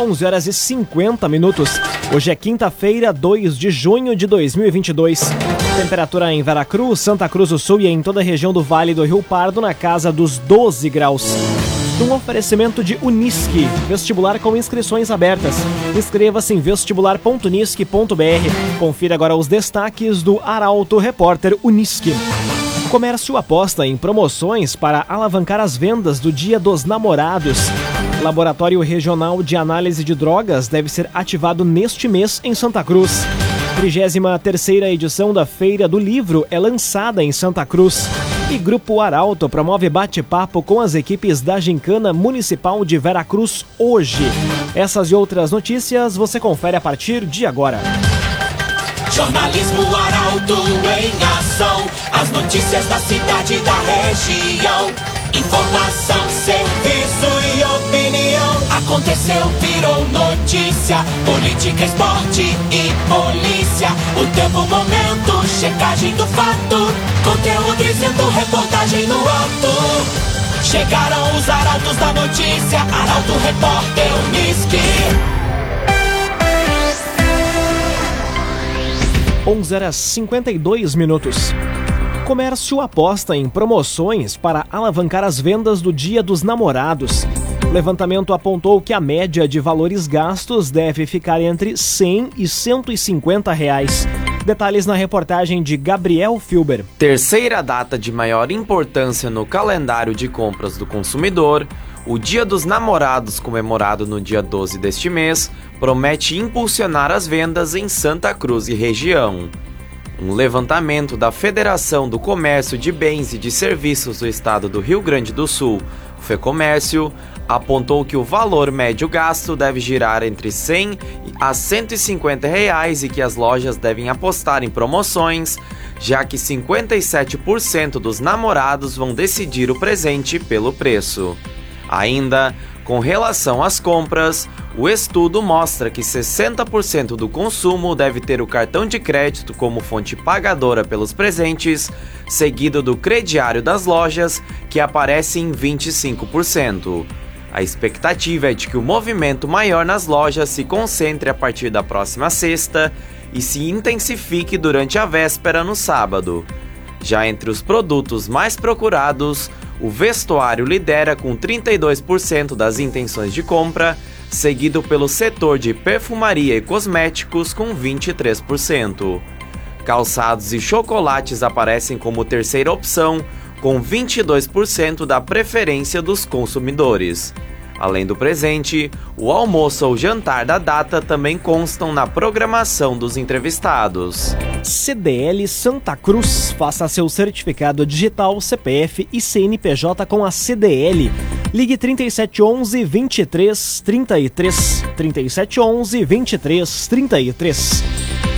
11 horas e 50 minutos. Hoje é quinta-feira, 2 de junho de 2022. Temperatura em Veracruz, Santa Cruz do Sul e em toda a região do Vale do Rio Pardo na casa dos 12 graus. Um oferecimento de Unisque, vestibular com inscrições abertas. Inscreva-se em vestibular.unisque.br. Confira agora os destaques do Arauto Repórter Unisque. O comércio aposta em promoções para alavancar as vendas do Dia dos Namorados. Laboratório Regional de Análise de Drogas deve ser ativado neste mês em Santa Cruz. 33 edição da Feira do Livro é lançada em Santa Cruz. E Grupo Arauto promove bate-papo com as equipes da Gincana Municipal de Veracruz hoje. Essas e outras notícias você confere a partir de agora. Jornalismo Arauto em ação. As notícias da cidade e da região. Informação, serviço opinião. Aconteceu, virou notícia. Política, esporte e polícia. O tempo, momento, checagem do fato. Conteúdo dizendo, reportagem no ato. Chegaram os arautos da notícia. Arauto, repórter, Unisque. 11 horas 52 minutos. Comércio aposta em promoções para alavancar as vendas do Dia dos Namorados. Levantamento apontou que a média de valores gastos deve ficar entre 100 e 150 reais. Detalhes na reportagem de Gabriel Filber. Terceira data de maior importância no calendário de compras do consumidor, o Dia dos Namorados, comemorado no dia 12 deste mês, promete impulsionar as vendas em Santa Cruz e região. Um levantamento da Federação do Comércio de Bens e de Serviços do Estado do Rio Grande do Sul, FEComércio, apontou que o valor médio gasto deve girar entre 100 a 150 reais e que as lojas devem apostar em promoções, já que 57% dos namorados vão decidir o presente pelo preço. Ainda, com relação às compras, o estudo mostra que 60% do consumo deve ter o cartão de crédito como fonte pagadora pelos presentes, seguido do crediário das lojas, que aparece em 25%. A expectativa é de que o movimento maior nas lojas se concentre a partir da próxima sexta e se intensifique durante a véspera no sábado. Já entre os produtos mais procurados, o vestuário lidera com 32% das intenções de compra, seguido pelo setor de perfumaria e cosméticos com 23%. Calçados e chocolates aparecem como terceira opção, com 22% da preferência dos consumidores. Além do presente, o almoço ou jantar da data também constam na programação dos entrevistados. CDL Santa Cruz. Faça seu certificado digital, CPF e CNPJ com a CDL. Ligue 3711 2333. 3711 2333. 33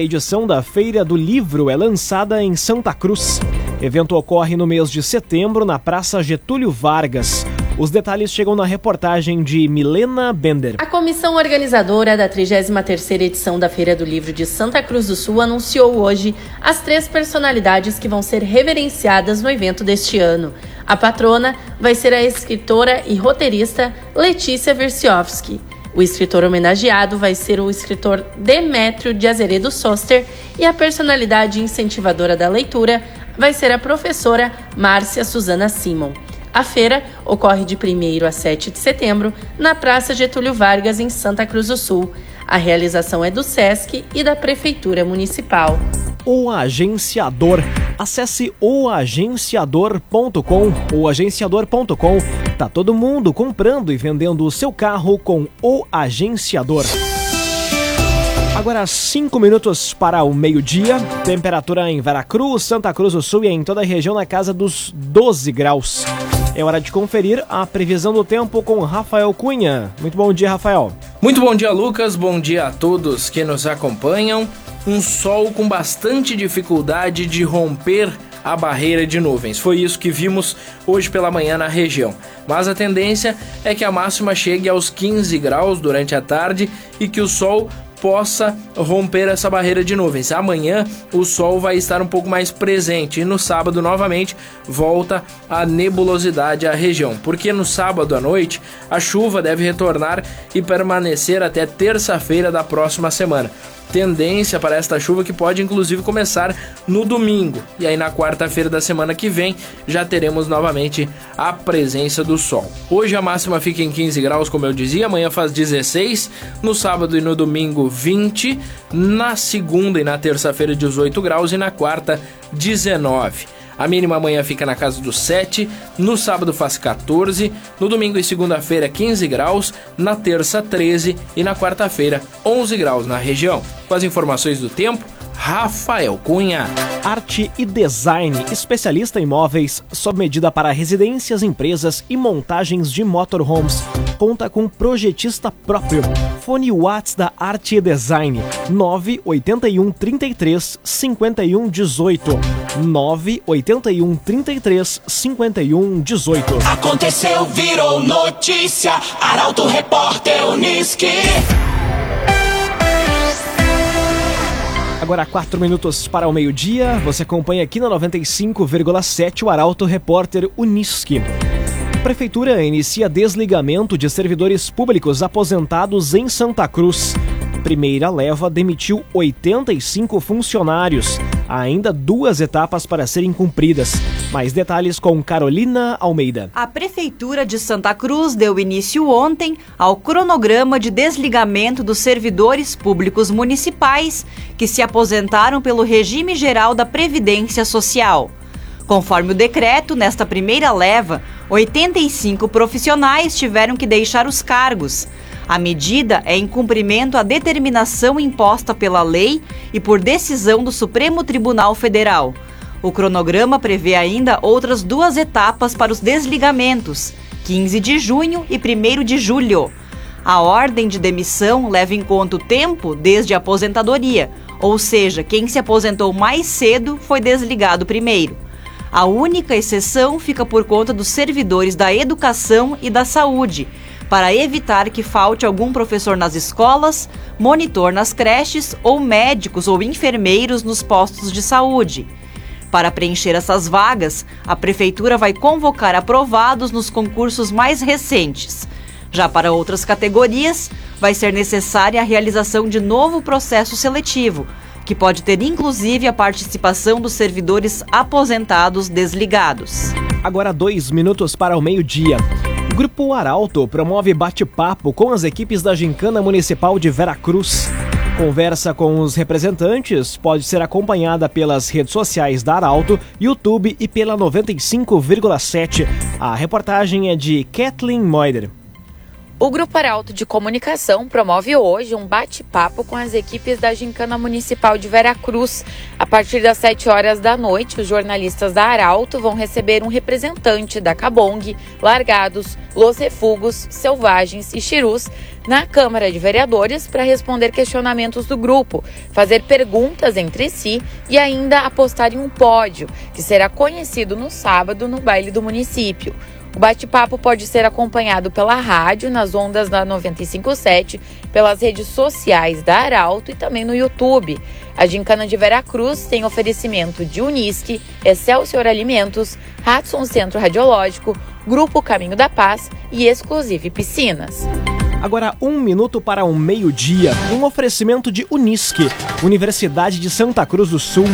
edição da Feira do Livro é lançada em Santa Cruz. Evento ocorre no mês de setembro na Praça Getúlio Vargas. Os detalhes chegam na reportagem de Milena Bender. A comissão organizadora da 33ª edição da Feira do Livro de Santa Cruz do Sul anunciou hoje as três personalidades que vão ser reverenciadas no evento deste ano. A patrona vai ser a escritora e roteirista Letícia Versiowski. O escritor homenageado vai ser o escritor Demétrio de Azeredo Soster e a personalidade incentivadora da leitura vai ser a professora Márcia Suzana Simon. A feira ocorre de 1 a 7 de setembro na Praça Getúlio Vargas, em Santa Cruz do Sul. A realização é do SESC e da Prefeitura Municipal. O Agenciador. Acesse oagenciador.com. O agenciador.com. Tá todo mundo comprando e vendendo o seu carro com o Agenciador. Agora 5 minutos para o meio-dia. Temperatura em Veracruz, Santa Cruz do Sul e em toda a região na casa dos 12 graus. É hora de conferir a previsão do tempo com Rafael Cunha. Muito bom dia, Rafael. Muito bom dia, Lucas. Bom dia a todos que nos acompanham. Um sol com bastante dificuldade de romper a barreira de nuvens. Foi isso que vimos hoje pela manhã na região. Mas a tendência é que a máxima chegue aos 15 graus durante a tarde e que o sol possa romper essa barreira de nuvens. Amanhã o sol vai estar um pouco mais presente e no sábado novamente volta a nebulosidade à região, porque no sábado à noite a chuva deve retornar e permanecer até terça-feira da próxima semana tendência para esta chuva que pode inclusive começar no domingo. E aí na quarta-feira da semana que vem já teremos novamente a presença do sol. Hoje a máxima fica em 15 graus, como eu dizia, amanhã faz 16, no sábado e no domingo 20, na segunda e na terça-feira 18 graus e na quarta 19. A mínima amanhã fica na casa dos 7, no sábado faz 14, no domingo e segunda-feira 15 graus, na terça 13 e na quarta-feira 11 graus na região. Com as informações do tempo, Rafael Cunha. Arte e design, especialista em móveis, sob medida para residências, empresas e montagens de motorhomes. Conta com projetista próprio. Fone Watts da Arte e Design 981 33 51 18 981 33 51 18 Aconteceu, virou notícia. Arauto Repórter Uniski. Agora, quatro minutos para o meio-dia. Você acompanha aqui na 95,7 o Arauto Repórter Uniski. Prefeitura inicia desligamento de servidores públicos aposentados em Santa Cruz. Primeira leva demitiu 85 funcionários. Há ainda duas etapas para serem cumpridas. Mais detalhes com Carolina Almeida. A Prefeitura de Santa Cruz deu início ontem ao cronograma de desligamento dos servidores públicos municipais que se aposentaram pelo regime geral da Previdência Social. Conforme o decreto, nesta primeira leva, 85 profissionais tiveram que deixar os cargos. A medida é em cumprimento à determinação imposta pela lei e por decisão do Supremo Tribunal Federal. O cronograma prevê ainda outras duas etapas para os desligamentos, 15 de junho e 1 de julho. A ordem de demissão leva em conta o tempo desde a aposentadoria, ou seja, quem se aposentou mais cedo foi desligado primeiro. A única exceção fica por conta dos servidores da educação e da saúde, para evitar que falte algum professor nas escolas, monitor nas creches ou médicos ou enfermeiros nos postos de saúde. Para preencher essas vagas, a Prefeitura vai convocar aprovados nos concursos mais recentes. Já para outras categorias, vai ser necessária a realização de novo processo seletivo, que pode ter inclusive a participação dos servidores aposentados desligados. Agora, dois minutos para o meio-dia. Grupo Arauto promove bate-papo com as equipes da Gincana Municipal de Veracruz. Conversa com os representantes pode ser acompanhada pelas redes sociais da Arauto, YouTube e pela 95,7. A reportagem é de Kathleen Moider. O Grupo Arauto de Comunicação promove hoje um bate-papo com as equipes da Gincana Municipal de Veracruz. A partir das 7 horas da noite, os jornalistas da Arauto vão receber um representante da Cabong, Largados, Los Refugos, Selvagens e Chirus na Câmara de Vereadores para responder questionamentos do grupo, fazer perguntas entre si e ainda apostar em um pódio, que será conhecido no sábado no baile do município. O bate-papo pode ser acompanhado pela rádio, nas ondas da 957, pelas redes sociais da Arauto e também no YouTube. A Gincana de Veracruz tem oferecimento de Unisque, Excelsior Alimentos, Ratson Centro Radiológico, Grupo Caminho da Paz e Exclusive Piscinas. Agora, um minuto para um meio-dia. Um oferecimento de Unisque, Universidade de Santa Cruz do Sul.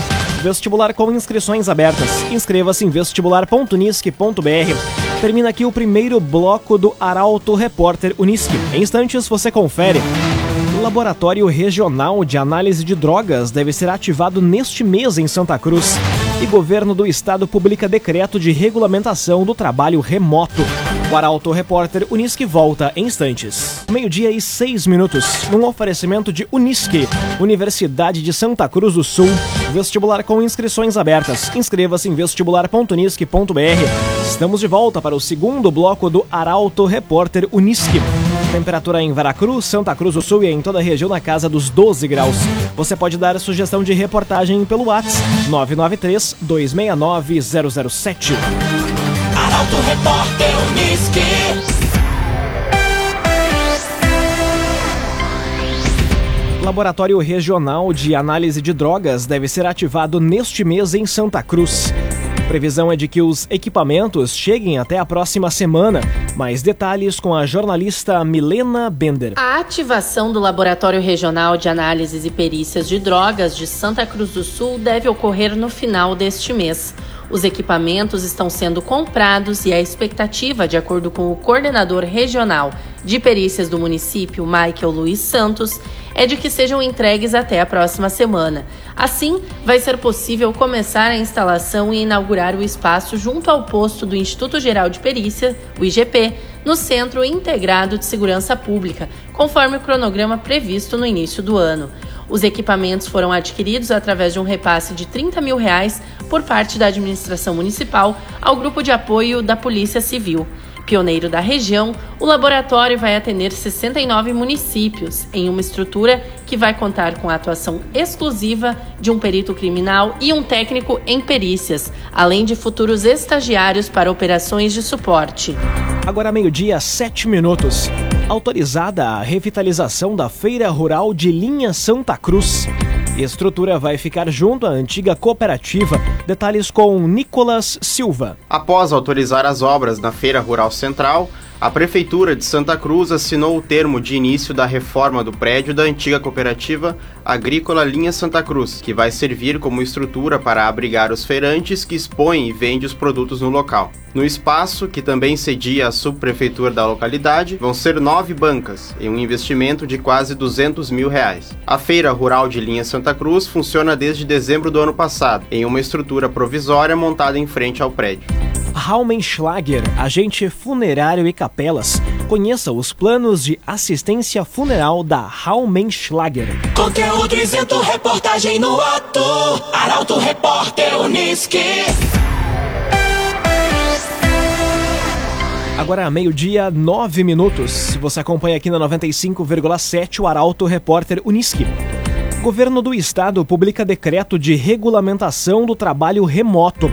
Vestibular com inscrições abertas. Inscreva-se em vestibular.unisque.br. Termina aqui o primeiro bloco do Arauto Repórter Unisque. Em instantes você confere. O Laboratório Regional de Análise de Drogas deve ser ativado neste mês em Santa Cruz. E governo do estado publica decreto de regulamentação do trabalho remoto. O Arauto Repórter Unisque volta em instantes. Meio-dia e seis minutos. Um oferecimento de Unisque, Universidade de Santa Cruz do Sul. Vestibular com inscrições abertas. Inscreva-se em vestibular.unisque.br. Estamos de volta para o segundo bloco do Arauto Repórter Unisque. Temperatura em Veracruz, Santa Cruz do Sul e em toda a região na casa dos 12 graus. Você pode dar sugestão de reportagem pelo WhatsApp 993 269 007. Arauto Repórter Uniski. Laboratório Regional de Análise de Drogas deve ser ativado neste mês em Santa Cruz. Previsão é de que os equipamentos cheguem até a próxima semana. Mais detalhes com a jornalista Milena Bender. A ativação do Laboratório Regional de Análises e Perícias de Drogas de Santa Cruz do Sul deve ocorrer no final deste mês. Os equipamentos estão sendo comprados e a expectativa, de acordo com o coordenador regional de perícias do município, Michael Luiz Santos, é de que sejam entregues até a próxima semana. Assim, vai ser possível começar a instalação e inaugurar o espaço junto ao posto do Instituto Geral de Perícia, o IGP, no Centro Integrado de Segurança Pública, conforme o cronograma previsto no início do ano. Os equipamentos foram adquiridos através de um repasse de 30 mil reais por parte da administração municipal ao grupo de apoio da Polícia Civil. Pioneiro da região, o laboratório vai atender 69 municípios em uma estrutura que vai contar com a atuação exclusiva de um perito criminal e um técnico em perícias, além de futuros estagiários para operações de suporte. Agora meio-dia, sete minutos. Autorizada a revitalização da Feira Rural de Linha Santa Cruz. Estrutura vai ficar junto à antiga cooperativa. Detalhes com Nicolas Silva. Após autorizar as obras na Feira Rural Central, a Prefeitura de Santa Cruz assinou o termo de início da reforma do prédio da antiga cooperativa Agrícola Linha Santa Cruz, que vai servir como estrutura para abrigar os feirantes que expõem e vendem os produtos no local. No espaço, que também cedia a subprefeitura da localidade, vão ser nove bancas, em um investimento de quase 200 mil reais. A Feira Rural de Linha Santa Cruz funciona desde dezembro do ano passado, em uma estrutura provisória montada em frente ao prédio. Raumenschlager, agente funerário e capelas. Conheça os planos de assistência funeral da Raumenschlager. Conteúdo isento, reportagem no ato. Arauto Repórter Uniski. Agora meio-dia, nove minutos. Você acompanha aqui na 95,7 o Arauto Repórter Uniski. Governo do Estado publica decreto de regulamentação do trabalho remoto.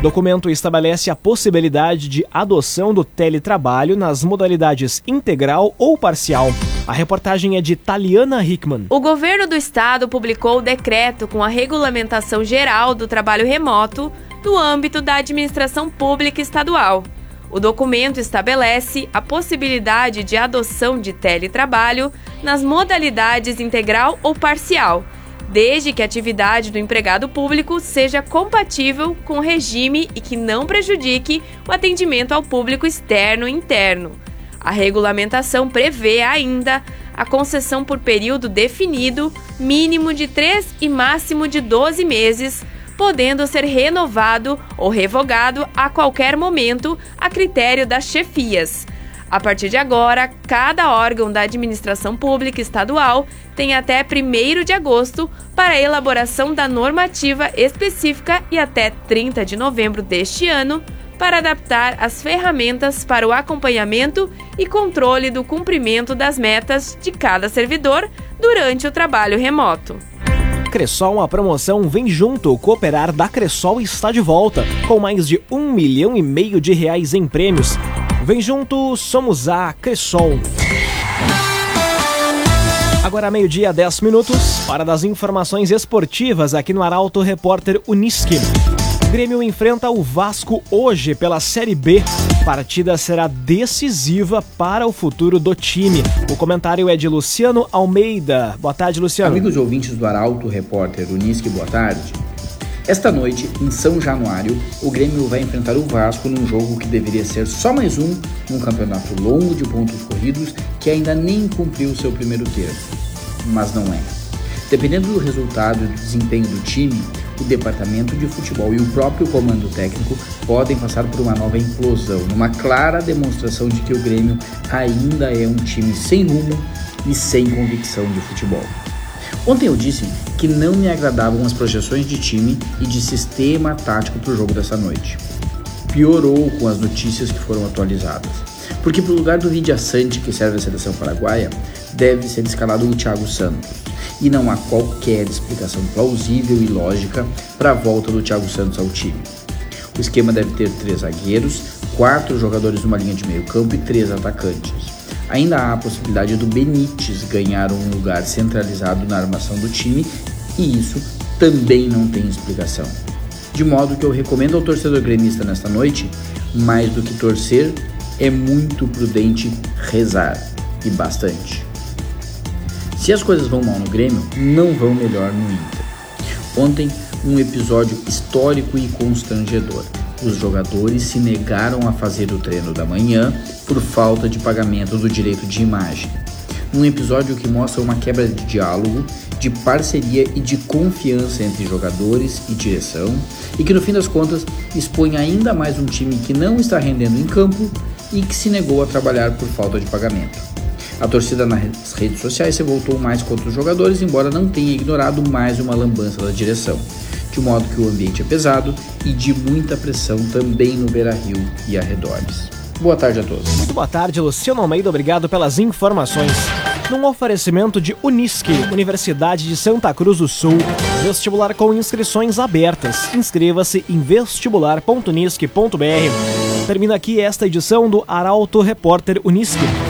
Documento estabelece a possibilidade de adoção do teletrabalho nas modalidades integral ou parcial. A reportagem é de Taliana Hickman. O governo do estado publicou o decreto com a regulamentação geral do trabalho remoto no âmbito da administração pública estadual. O documento estabelece a possibilidade de adoção de teletrabalho nas modalidades integral ou parcial desde que a atividade do empregado público seja compatível com o regime e que não prejudique o atendimento ao público externo e interno. A regulamentação prevê ainda a concessão por período definido, mínimo de 3 e máximo de 12 meses, podendo ser renovado ou revogado a qualquer momento a critério das chefias. A partir de agora, cada órgão da administração pública estadual tem até 1 de agosto para a elaboração da normativa específica e até 30 de novembro deste ano para adaptar as ferramentas para o acompanhamento e controle do cumprimento das metas de cada servidor durante o trabalho remoto. Cressol, a promoção Vem Junto, Cooperar da Cressol está de volta, com mais de um milhão e meio de reais em prêmios. Vem junto, somos a Cressol. Agora meio-dia, 10 minutos, para das informações esportivas aqui no Arauto Repórter Uniski. Grêmio enfrenta o Vasco hoje pela Série B. Partida será decisiva para o futuro do time. O comentário é de Luciano Almeida. Boa tarde, Luciano. Amigos ouvintes do Arauto Repórter Uniski, boa tarde. Esta noite, em São Januário, o Grêmio vai enfrentar o Vasco num jogo que deveria ser só mais um num campeonato longo de pontos corridos que ainda nem cumpriu seu primeiro terço. Mas não é. Dependendo do resultado e do desempenho do time, o departamento de futebol e o próprio comando técnico podem passar por uma nova implosão, numa clara demonstração de que o Grêmio ainda é um time sem rumo e sem convicção de futebol. Ontem eu disse que não me agradavam as projeções de time e de sistema tático para o jogo dessa noite. Piorou com as notícias que foram atualizadas. Porque para o lugar do Vidia Sante, que serve a seleção paraguaia, deve ser escalado o Thiago Santos. E não há qualquer explicação plausível e lógica para a volta do Thiago Santos ao time. O esquema deve ter três zagueiros, quatro jogadores numa linha de meio campo e três atacantes. Ainda há a possibilidade do Benítez ganhar um lugar centralizado na armação do time e isso também não tem explicação. De modo que eu recomendo ao torcedor gremista nesta noite, mais do que torcer, é muito prudente rezar e bastante. Se as coisas vão mal no Grêmio, não vão melhor no Inter. Ontem, um episódio histórico e constrangedor. Os jogadores se negaram a fazer o treino da manhã por falta de pagamento do direito de imagem. Um episódio que mostra uma quebra de diálogo, de parceria e de confiança entre jogadores e direção, e que no fim das contas expõe ainda mais um time que não está rendendo em campo e que se negou a trabalhar por falta de pagamento. A torcida nas redes sociais se voltou mais contra os jogadores, embora não tenha ignorado mais uma lambança da direção de modo que o ambiente é pesado e de muita pressão também no Beira Rio e arredores. Boa tarde a todos. Muito boa tarde, Luciano Almeida. Obrigado pelas informações. Num oferecimento de Unisque, Universidade de Santa Cruz do Sul, vestibular com inscrições abertas. Inscreva-se em vestibular.unisque.br. Termina aqui esta edição do Arauto Repórter Unisque.